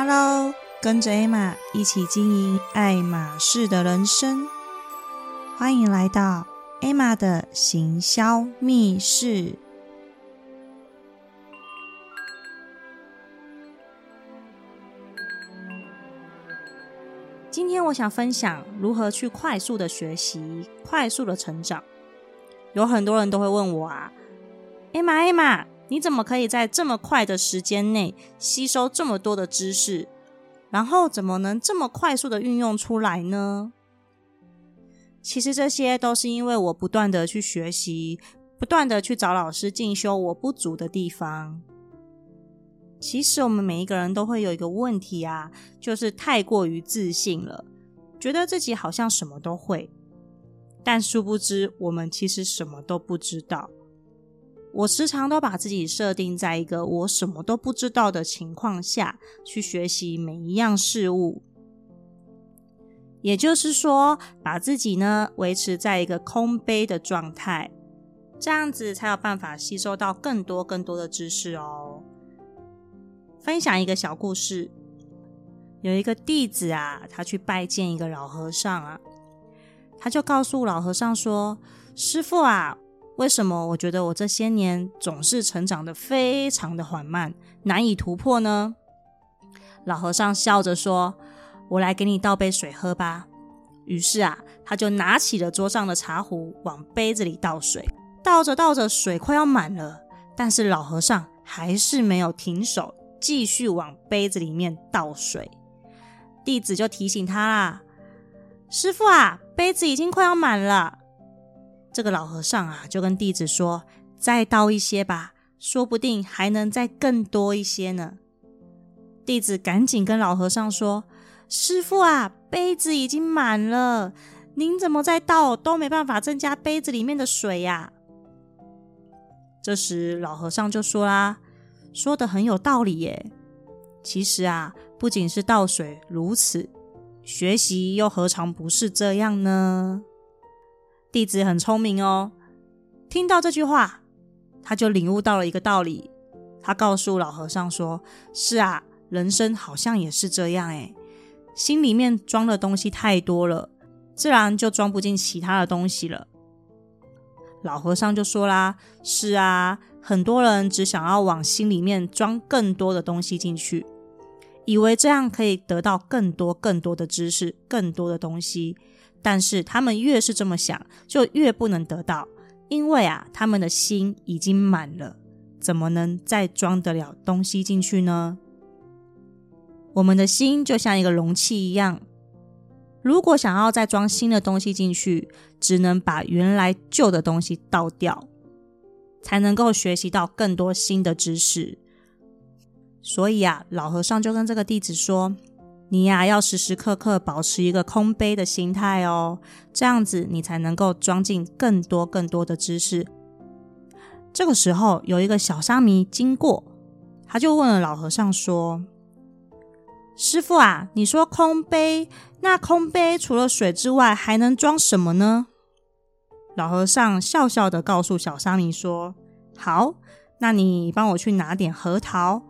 Hello，跟着 Emma 一起经营爱马仕的人生，欢迎来到 Emma 的行销密室。今天我想分享如何去快速的学习、快速的成长。有很多人都会问我啊，Emma，Emma，你怎么可以在这么快的时间内吸收这么多的知识？然后怎么能这么快速的运用出来呢？其实这些都是因为我不断的去学习，不断的去找老师进修我不足的地方。其实我们每一个人都会有一个问题啊，就是太过于自信了，觉得自己好像什么都会，但殊不知我们其实什么都不知道。我时常都把自己设定在一个我什么都不知道的情况下去学习每一样事物，也就是说，把自己呢维持在一个空杯的状态，这样子才有办法吸收到更多更多的知识哦。分享一个小故事，有一个弟子啊，他去拜见一个老和尚啊，他就告诉老和尚说：“师傅啊，为什么我觉得我这些年总是成长的非常的缓慢，难以突破呢？”老和尚笑着说：“我来给你倒杯水喝吧。”于是啊，他就拿起了桌上的茶壶，往杯子里倒水，倒着倒着，水快要满了，但是老和尚还是没有停手。继续往杯子里面倒水，弟子就提醒他啦：“师傅啊，杯子已经快要满了。”这个老和尚啊，就跟弟子说：“再倒一些吧，说不定还能再更多一些呢。”弟子赶紧跟老和尚说：“师傅啊，杯子已经满了，您怎么再倒都没办法增加杯子里面的水呀？”这时老和尚就说啦。说的很有道理耶。其实啊，不仅是倒水如此，学习又何尝不是这样呢？弟子很聪明哦，听到这句话，他就领悟到了一个道理。他告诉老和尚说：“是啊，人生好像也是这样诶，心里面装的东西太多了，自然就装不进其他的东西了。”老和尚就说啦：“是啊。”很多人只想要往心里面装更多的东西进去，以为这样可以得到更多更多的知识、更多的东西。但是他们越是这么想，就越不能得到，因为啊，他们的心已经满了，怎么能再装得了东西进去呢？我们的心就像一个容器一样，如果想要再装新的东西进去，只能把原来旧的东西倒掉。才能够学习到更多新的知识，所以啊，老和尚就跟这个弟子说：“你呀，要时时刻刻保持一个空杯的心态哦，这样子你才能够装进更多更多的知识。”这个时候，有一个小沙弥经过，他就问了老和尚说：“师傅啊，你说空杯，那空杯除了水之外，还能装什么呢？”老和尚笑笑的告诉小沙弥说：“好，那你帮我去拿点核桃、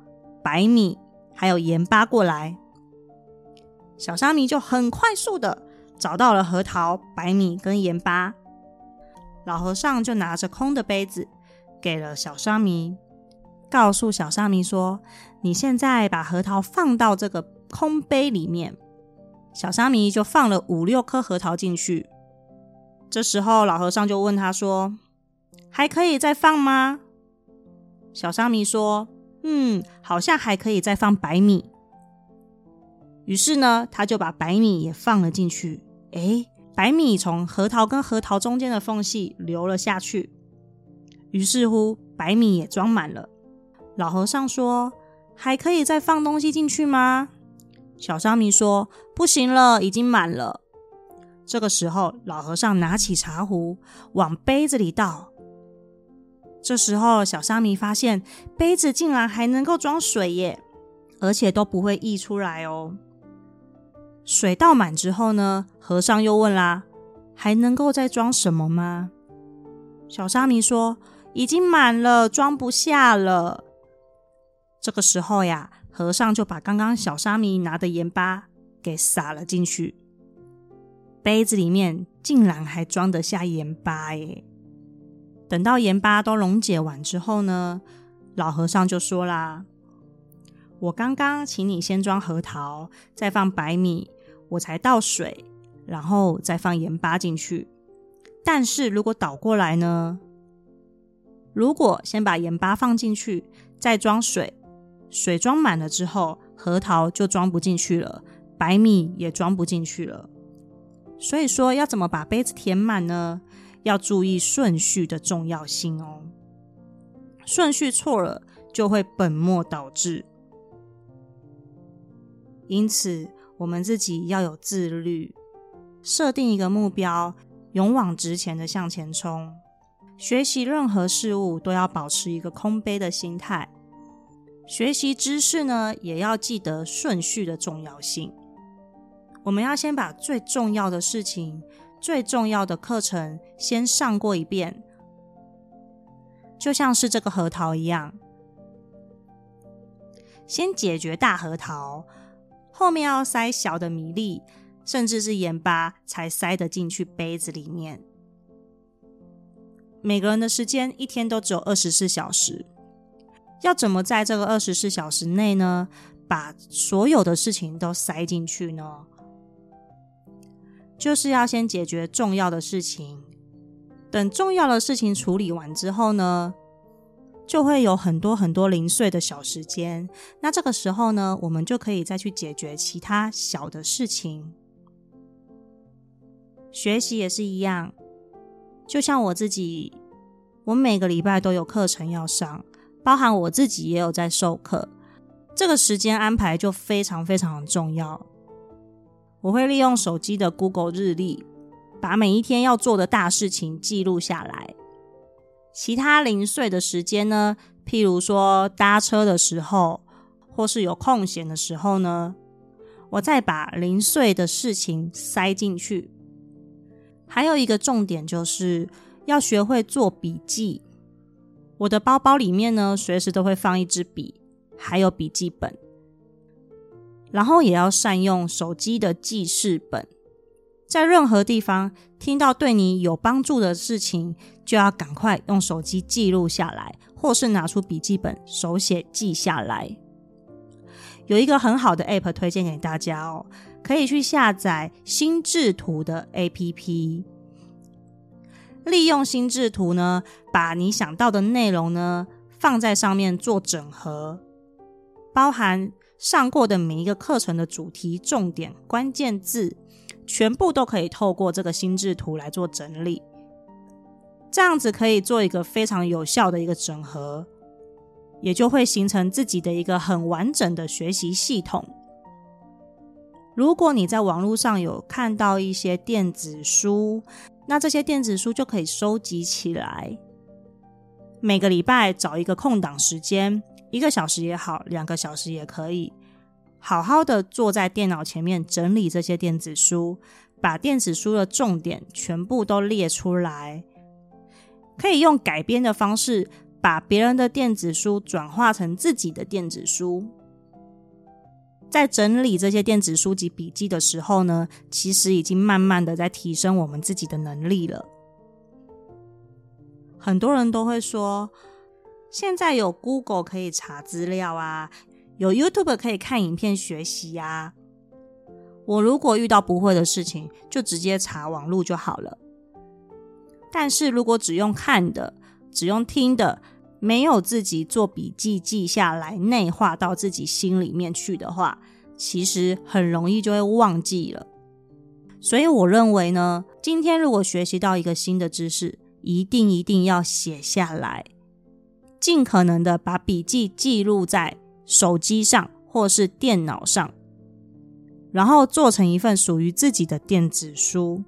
白米还有盐巴过来。”小沙弥就很快速的找到了核桃、白米跟盐巴。老和尚就拿着空的杯子给了小沙弥，告诉小沙弥说：“你现在把核桃放到这个空杯里面。”小沙弥就放了五六颗核桃进去。这时候，老和尚就问他说：“还可以再放吗？”小沙弥说：“嗯，好像还可以再放白米。”于是呢，他就把白米也放了进去。哎，白米从核桃跟核桃中间的缝隙流了下去。于是乎，白米也装满了。老和尚说：“还可以再放东西进去吗？”小沙弥说：“不行了，已经满了。”这个时候，老和尚拿起茶壶往杯子里倒。这时候，小沙弥发现杯子竟然还能够装水耶，而且都不会溢出来哦。水倒满之后呢，和尚又问啦：“还能够再装什么吗？”小沙弥说：“已经满了，装不下了。”这个时候呀，和尚就把刚刚小沙弥拿的盐巴给撒了进去，杯子里面竟然还装得下盐巴耶！等到盐巴都溶解完之后呢，老和尚就说啦：“我刚刚请你先装核桃，再放白米，我才倒水，然后再放盐巴进去。但是如果倒过来呢？如果先把盐巴放进去，再装水，水装满了之后，核桃就装不进去了，白米也装不进去了。所以说，要怎么把杯子填满呢？”要注意顺序的重要性哦，顺序错了就会本末倒置。因此，我们自己要有自律，设定一个目标，勇往直前的向前冲。学习任何事物都要保持一个空杯的心态。学习知识呢，也要记得顺序的重要性。我们要先把最重要的事情。最重要的课程先上过一遍，就像是这个核桃一样，先解决大核桃，后面要塞小的米粒，甚至是盐巴，才塞得进去杯子里面。每个人的时间一天都只有二十四小时，要怎么在这个二十四小时内呢，把所有的事情都塞进去呢？就是要先解决重要的事情，等重要的事情处理完之后呢，就会有很多很多零碎的小时间。那这个时候呢，我们就可以再去解决其他小的事情。学习也是一样，就像我自己，我每个礼拜都有课程要上，包含我自己也有在授课，这个时间安排就非常非常的重要。我会利用手机的 Google 日历，把每一天要做的大事情记录下来。其他零碎的时间呢，譬如说搭车的时候，或是有空闲的时候呢，我再把零碎的事情塞进去。还有一个重点就是要学会做笔记。我的包包里面呢，随时都会放一支笔，还有笔记本。然后也要善用手机的记事本，在任何地方听到对你有帮助的事情，就要赶快用手机记录下来，或是拿出笔记本手写记下来。有一个很好的 App 推荐给大家哦，可以去下载心智图的 APP，利用心智图呢，把你想到的内容呢放在上面做整合，包含。上过的每一个课程的主题、重点、关键字，全部都可以透过这个心智图来做整理。这样子可以做一个非常有效的一个整合，也就会形成自己的一个很完整的学习系统。如果你在网络上有看到一些电子书，那这些电子书就可以收集起来，每个礼拜找一个空档时间。一个小时也好，两个小时也可以，好好的坐在电脑前面整理这些电子书，把电子书的重点全部都列出来，可以用改编的方式把别人的电子书转化成自己的电子书。在整理这些电子书籍笔记的时候呢，其实已经慢慢的在提升我们自己的能力了。很多人都会说。现在有 Google 可以查资料啊，有 YouTube 可以看影片学习呀。我如果遇到不会的事情，就直接查网络就好了。但是如果只用看的，只用听的，没有自己做笔记记下来，内化到自己心里面去的话，其实很容易就会忘记了。所以我认为呢，今天如果学习到一个新的知识，一定一定要写下来。尽可能的把笔记记录在手机上或是电脑上，然后做成一份属于自己的电子书。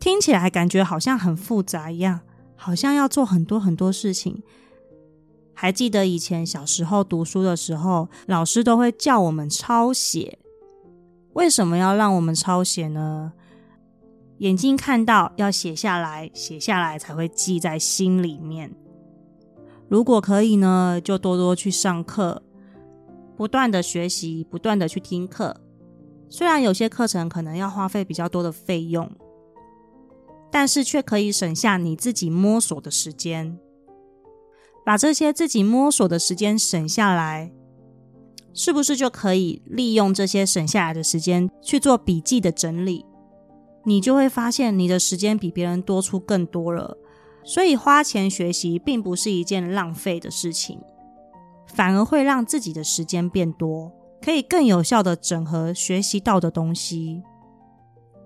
听起来感觉好像很复杂一样，好像要做很多很多事情。还记得以前小时候读书的时候，老师都会叫我们抄写。为什么要让我们抄写呢？眼睛看到要写下来，写下来才会记在心里面。如果可以呢，就多多去上课，不断的学习，不断的去听课。虽然有些课程可能要花费比较多的费用，但是却可以省下你自己摸索的时间。把这些自己摸索的时间省下来，是不是就可以利用这些省下来的时间去做笔记的整理？你就会发现你的时间比别人多出更多了。所以花钱学习并不是一件浪费的事情，反而会让自己的时间变多，可以更有效的整合学习到的东西，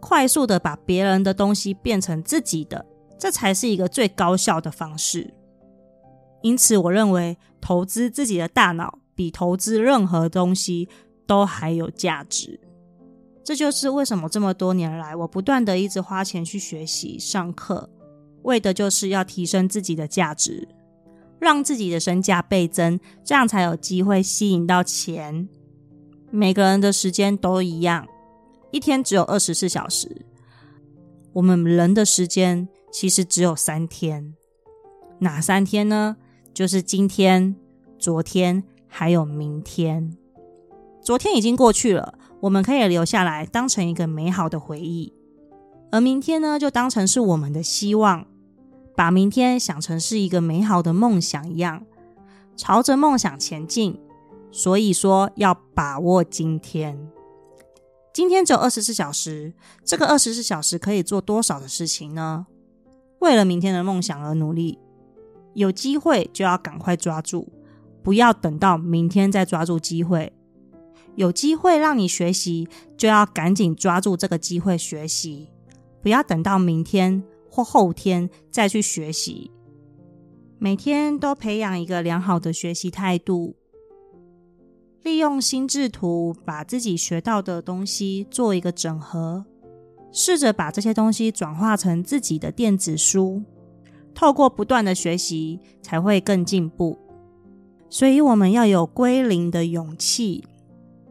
快速的把别人的东西变成自己的，这才是一个最高效的方式。因此，我认为投资自己的大脑比投资任何东西都还有价值。这就是为什么这么多年来，我不断的一直花钱去学习、上课，为的就是要提升自己的价值，让自己的身价倍增，这样才有机会吸引到钱。每个人的时间都一样，一天只有二十四小时，我们人的时间其实只有三天，哪三天呢？就是今天、昨天还有明天。昨天已经过去了，我们可以留下来当成一个美好的回忆；而明天呢，就当成是我们的希望，把明天想成是一个美好的梦想一样，朝着梦想前进。所以说，要把握今天。今天只有二十四小时，这个二十四小时可以做多少的事情呢？为了明天的梦想而努力。有机会就要赶快抓住，不要等到明天再抓住机会。有机会让你学习，就要赶紧抓住这个机会学习，不要等到明天或后天再去学习。每天都培养一个良好的学习态度，利用心智图把自己学到的东西做一个整合，试着把这些东西转化成自己的电子书。透过不断的学习，才会更进步。所以，我们要有归零的勇气，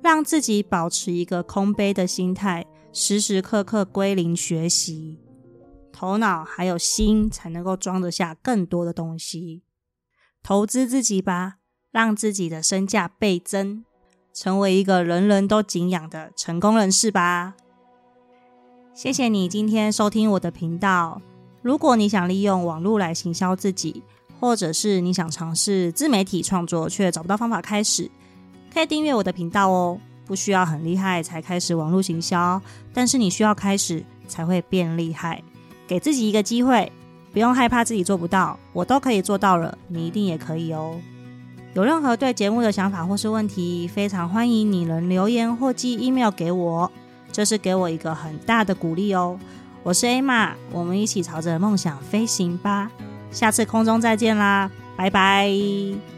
让自己保持一个空杯的心态，时时刻刻归零学习，头脑还有心才能够装得下更多的东西。投资自己吧，让自己的身价倍增，成为一个人人都敬仰的成功人士吧。谢谢你今天收听我的频道。如果你想利用网络来行销自己，或者是你想尝试自媒体创作却找不到方法开始，可以订阅我的频道哦。不需要很厉害才开始网络行销，但是你需要开始才会变厉害。给自己一个机会，不用害怕自己做不到，我都可以做到了，你一定也可以哦。有任何对节目的想法或是问题，非常欢迎你能留言或寄 email 给我，这是给我一个很大的鼓励哦。我是 Emma，我们一起朝着梦想飞行吧！下次空中再见啦，拜拜。